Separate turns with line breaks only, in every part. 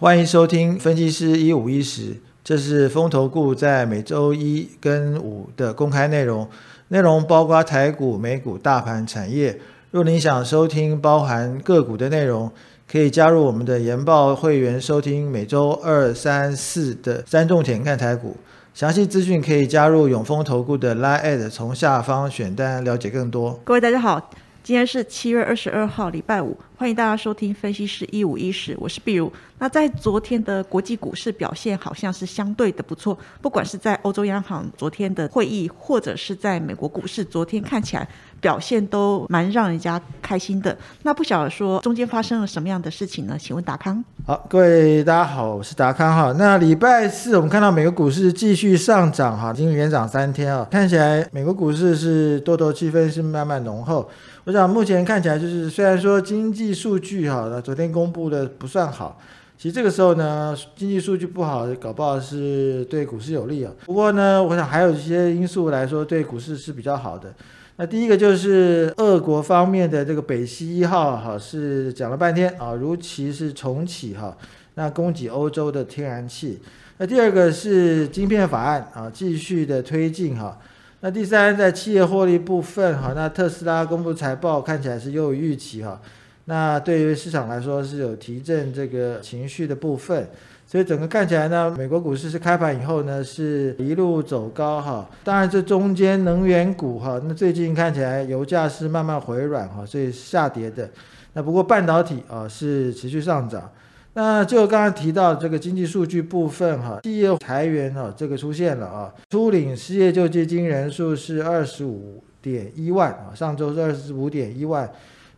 欢迎收听分析师一五一十，这是风投顾在每周一跟五的公开内容，内容包括台股、美股、大盘、产业。若您想收听包含个股的内容，可以加入我们的研报会员收听每周二、三、四的三重点看台股。详细资讯可以加入永丰投顾的 Line，从下方选单了解更多。
各位大家好，今天是七月二十二号，礼拜五，欢迎大家收听分析师一五一十，我是碧如。那在昨天的国际股市表现好像是相对的不错，不管是在欧洲央行昨天的会议，或者是在美国股市昨天看起来表现都蛮让人家开心的。那不晓得说中间发生了什么样的事情呢？请问达康。
好，各位大家好，我是达康哈。那礼拜四我们看到美国股市继续上涨哈，已经连涨三天啊，看起来美国股市是多头气氛是慢慢浓厚。我想目前看起来就是虽然说经济数据哈，那昨天公布的不算好。其实这个时候呢，经济数据不好，搞不好是对股市有利啊。不过呢，我想还有一些因素来说，对股市是比较好的。那第一个就是俄国方面的这个北溪一号哈，是讲了半天啊，如期是重启哈，那供给欧洲的天然气。那第二个是晶片法案啊，继续的推进哈。那第三，在企业获利部分哈，那特斯拉公布财报看起来是优于预期哈。那对于市场来说是有提振这个情绪的部分，所以整个看起来呢，美国股市是开盘以后呢是一路走高哈。当然这中间能源股哈，那最近看起来油价是慢慢回软哈，所以下跌的。那不过半导体啊是持续上涨。那就刚刚提到这个经济数据部分哈，企业裁员哈这个出现了啊，初领失业救济金人数是二十五点一万啊，上周是二十五点一万。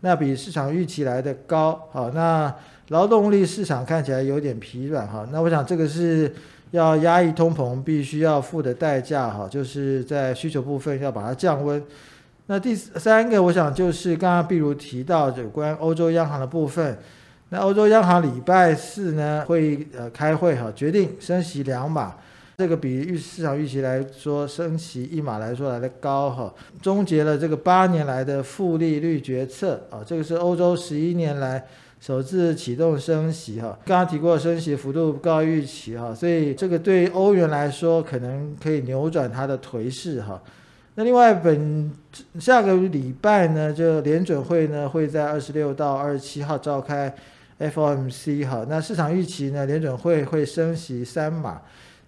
那比市场预期来的高，好，那劳动力市场看起来有点疲软，哈，那我想这个是要压抑通膨必须要付的代价，哈，就是在需求部分要把它降温。那第三个，我想就是刚刚譬如提到有关欧洲央行的部分，那欧洲央行礼拜四呢会呃开会，哈，决定升息两码。这个比预市场预期来说升息一码来说来的高哈，终结了这个八年来的负利率决策啊，这个是欧洲十一年来首次启动升息哈。刚刚提过升息幅度高于预期哈，所以这个对欧元来说可能可以扭转它的颓势哈。那另外本下个礼拜呢，就联准会呢会在二十六到二十七号召开 FOMC 哈，那市场预期呢联准会会升息三码。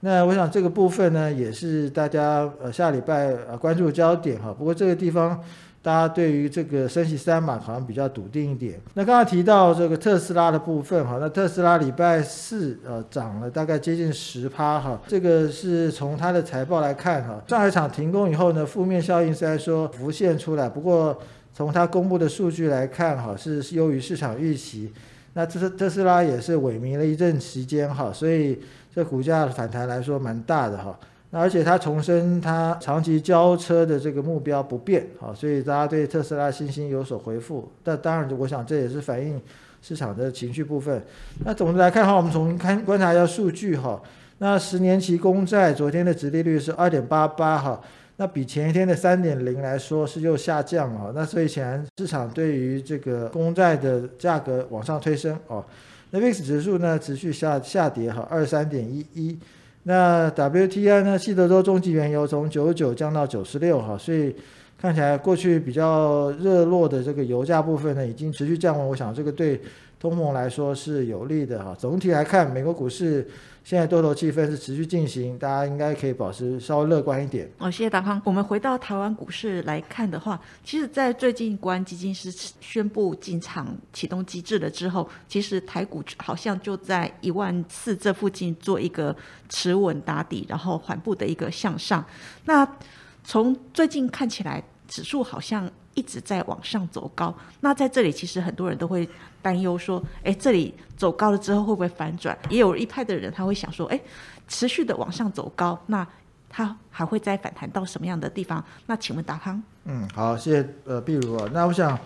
那我想这个部分呢，也是大家呃下礼拜呃关注焦点哈。不过这个地方，大家对于这个升息三码好像比较笃定一点。那刚刚提到这个特斯拉的部分哈，那特斯拉礼拜四呃涨了大概接近十趴哈。这个是从它的财报来看哈，上海厂停工以后呢，负面效应虽然说浮现出来，不过从它公布的数据来看哈，是优于市场预期。那特特斯拉也是萎靡了一阵时间哈，所以。这股价的反弹来说蛮大的哈，那而且它重申它长期交车的这个目标不变哈，所以大家对特斯拉信心有所回复。但当然，我想这也是反映市场的情绪部分。那总的来看哈，我们从看观察一下数据哈，那十年期公债昨天的殖利率是二点八八哈，那比前一天的三点零来说是又下降了。那所以显然市场对于这个公债的价格往上推升哦。那 VIX 指数呢持续下下跌哈，二三点一一。那 WTI 呢，西德州中级原油从九十九降到九十六哈，所以看起来过去比较热络的这个油价部分呢，已经持续降温。我想这个对通膨来说是有利的哈。总体来看，美国股市。现在多头气氛是持续进行，大家应该可以保持稍微乐观一点。
哦，谢谢达康。我们回到台湾股市来看的话，其实，在最近国安基金是宣布进场启动机制了之后，其实台股好像就在一万四这附近做一个持稳打底，然后缓步的一个向上。那从最近看起来，指数好像。一直在往上走高，那在这里其实很多人都会担忧说，哎，这里走高了之后会不会反转？也有一派的人他会想说，哎，持续的往上走高，那它还会再反弹到什么样的地方？那请问达康？
嗯，好，谢谢呃，比如啊，那我想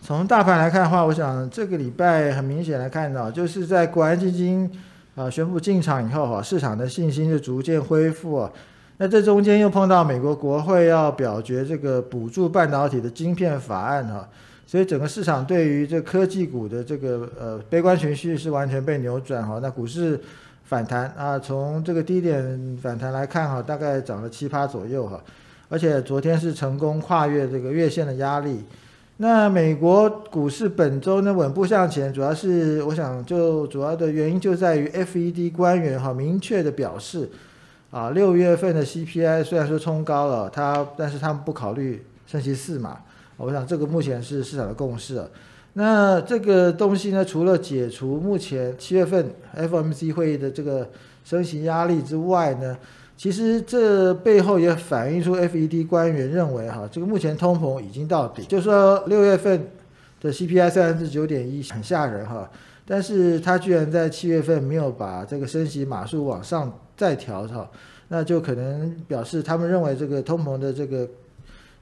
从大盘来看的话，我想这个礼拜很明显来看到，就是在国安基金啊宣布进场以后哈，市场的信心就逐渐恢复啊。那这中间又碰到美国国会要表决这个补助半导体的晶片法案哈，所以整个市场对于这科技股的这个呃悲观情绪是完全被扭转哈。那股市反弹啊，从这个低点反弹来看哈，大概涨了七八左右哈，而且昨天是成功跨越这个月线的压力。那美国股市本周呢稳步向前，主要是我想就主要的原因就在于 FED 官员哈明确的表示，啊六月份的 CPI 虽然说冲高了，它但是他们不考虑升息四嘛，我想这个目前是市场的共识。那这个东西呢，除了解除目前七月份 FMC 会议的这个升息压力之外呢？其实这背后也反映出 FED 官员认为，哈，这个目前通膨已经到底，就说六月份的 CPI 虽然是九点一，很吓人哈，但是他居然在七月份没有把这个升息码数往上再调哈，那就可能表示他们认为这个通膨的这个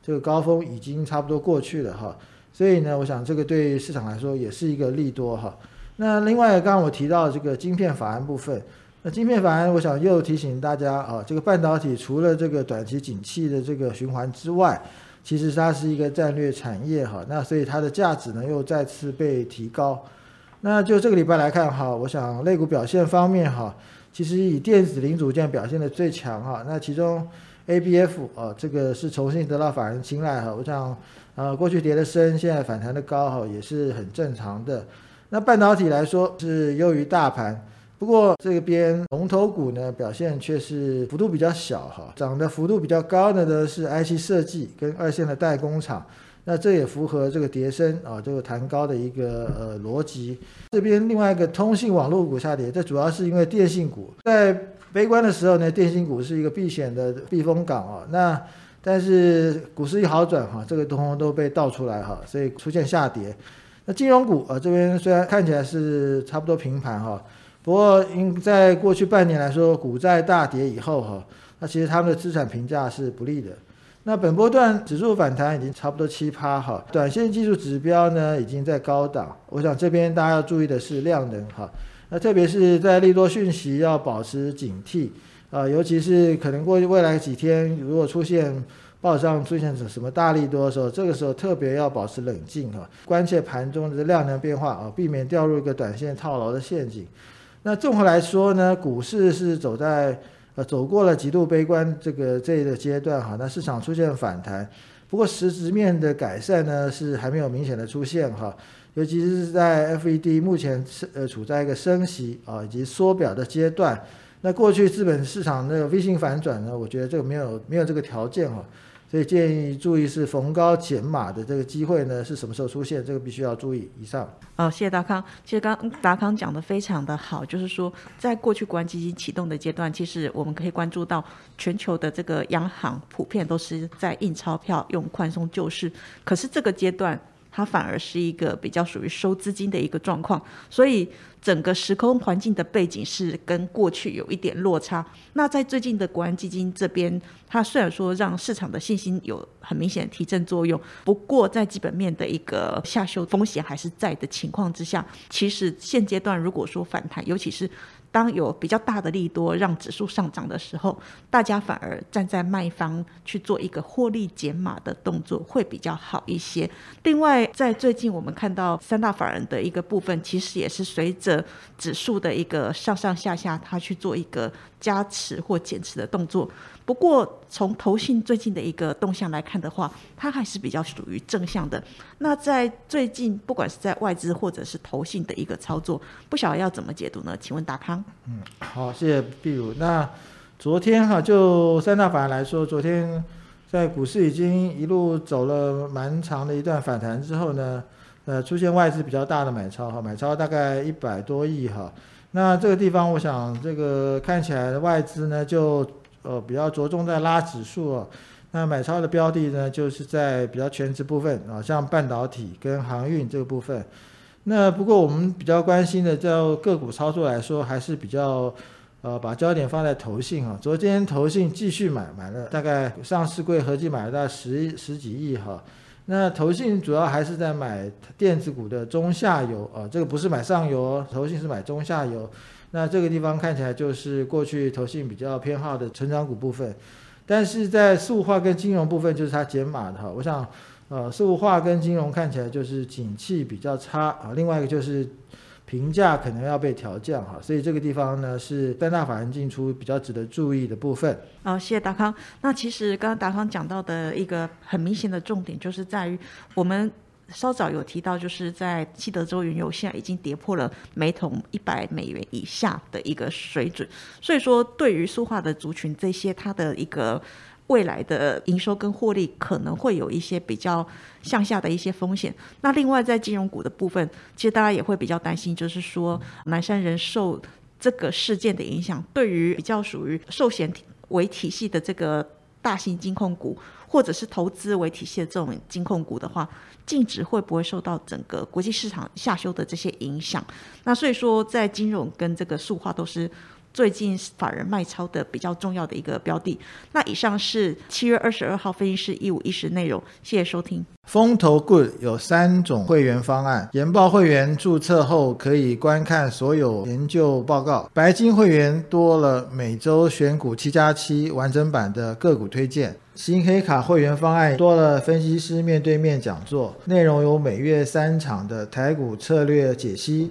这个高峰已经差不多过去了哈，所以呢，我想这个对市场来说也是一个利多哈。那另外，刚刚我提到这个晶片法案部分。那晶片法案，我想又提醒大家啊，这个半导体除了这个短期景气的这个循环之外，其实它是一个战略产业哈，那所以它的价值呢又再次被提高。那就这个礼拜来看哈，我想类股表现方面哈，其实以电子零组件表现的最强哈，那其中 A B F 啊，这个是重新得到法人青睐哈，我想呃过去跌的深，现在反弹的高哈，也是很正常的。那半导体来说是优于大盘。不过这边龙头股呢表现却是幅度比较小哈，涨的幅度比较高的呢是 IC 设计跟二线的代工厂，那这也符合这个叠升啊这个弹高的一个呃逻辑。这边另外一个通信网络股下跌，这主要是因为电信股在悲观的时候呢，电信股是一个避险的避风港啊。那但是股市一好转哈，这个通通都被倒出来哈，所以出现下跌。那金融股啊这边虽然看起来是差不多平盘哈。不过，因在过去半年来说，股债大跌以后，哈，那其实他们的资产评价是不利的。那本波段指数反弹已经差不多七趴，哈，短线技术指标呢已经在高档。我想这边大家要注意的是量能，哈，那特别是在利多讯息要保持警惕，啊，尤其是可能过去未来几天如果出现报上出现什什么大利多的时候，这个时候特别要保持冷静，哈，关切盘中的量能变化，啊，避免掉入一个短线套牢的陷阱。那综合来说呢，股市是走在呃走过了极度悲观这个这个阶段哈，那市场出现反弹，不过实质面的改善呢是还没有明显的出现哈，尤其是在 FED 目前是呃处在一个升息啊以及缩表的阶段，那过去资本市场那个 V 型反转呢，我觉得这个没有没有这个条件哈。所以建议注意是逢高减码的这个机会呢是什么时候出现？这个必须要注意。以上。
哦，谢谢达康。其实刚达康讲的非常的好，就是说在过去国安基金启动的阶段，其实我们可以关注到全球的这个央行普遍都是在印钞票、用宽松救市。可是这个阶段。它反而是一个比较属于收资金的一个状况，所以整个时空环境的背景是跟过去有一点落差。那在最近的国安基金这边，它虽然说让市场的信心有很明显提振作用，不过在基本面的一个下修风险还是在的情况之下，其实现阶段如果说反弹，尤其是当有比较大的利多让指数上涨的时候，大家反而站在卖方去做一个获利减码的动作会比较好一些。另外，在最近我们看到三大法人的一个部分，其实也是随着指数的一个上上下下，它去做一个加持或减持的动作。不过，从投信最近的一个动向来看的话，它还是比较属于正向的。那在最近，不管是在外资或者是投信的一个操作，不晓得要怎么解读呢？请问达康？
嗯，好，谢谢碧如。那昨天哈，就三大法人来说，昨天在股市已经一路走了蛮长的一段反弹之后呢，呃，出现外资比较大的买超哈，买超大概一百多亿哈。那这个地方，我想这个看起来外资呢就。呃，比较着重在拉指数哦。那买超的标的呢，就是在比较全值部分啊，像半导体跟航运这个部分。那不过我们比较关心的，就个股操作来说，还是比较呃，把焦点放在投信啊。昨天投信继续买，买了大概上市柜合计买了大概十十几亿哈。那投信主要还是在买电子股的中下游啊，这个不是买上游，投信是买中下游。那这个地方看起来就是过去投信比较偏好的成长股部分，但是在塑化跟金融部分就是它减码的哈。我想，呃，塑化跟金融看起来就是景气比较差啊，另外一个就是评价可能要被调降哈，所以这个地方呢是三大法人进出比较值得注意的部分。
好，谢谢达康。那其实刚刚达康讲到的一个很明显的重点，就是在于我们稍早有提到，就是在西德州原油现在已经跌破了每桶一百美元以下的一个水准，所以说对于塑化的族群这些它的一个。未来的营收跟获利可能会有一些比较向下的一些风险。那另外在金融股的部分，其实大家也会比较担心，就是说南山人寿这个事件的影响，对于比较属于寿险为体系的这个大型金控股，或者是投资为体系的这种金控股的话，净值会不会受到整个国际市场下修的这些影响？那所以说，在金融跟这个塑化都是。最近法人卖超的比较重要的一个标的。那以上是七月二十二号分析师一五一十内容，谢谢收听。
风投 Good 有三种会员方案，研报会员注册后可以观看所有研究报告，白金会员多了每周选股七加七完整版的个股推荐，新黑卡会员方案多了分析师面对面讲座，内容有每月三场的台股策略解析。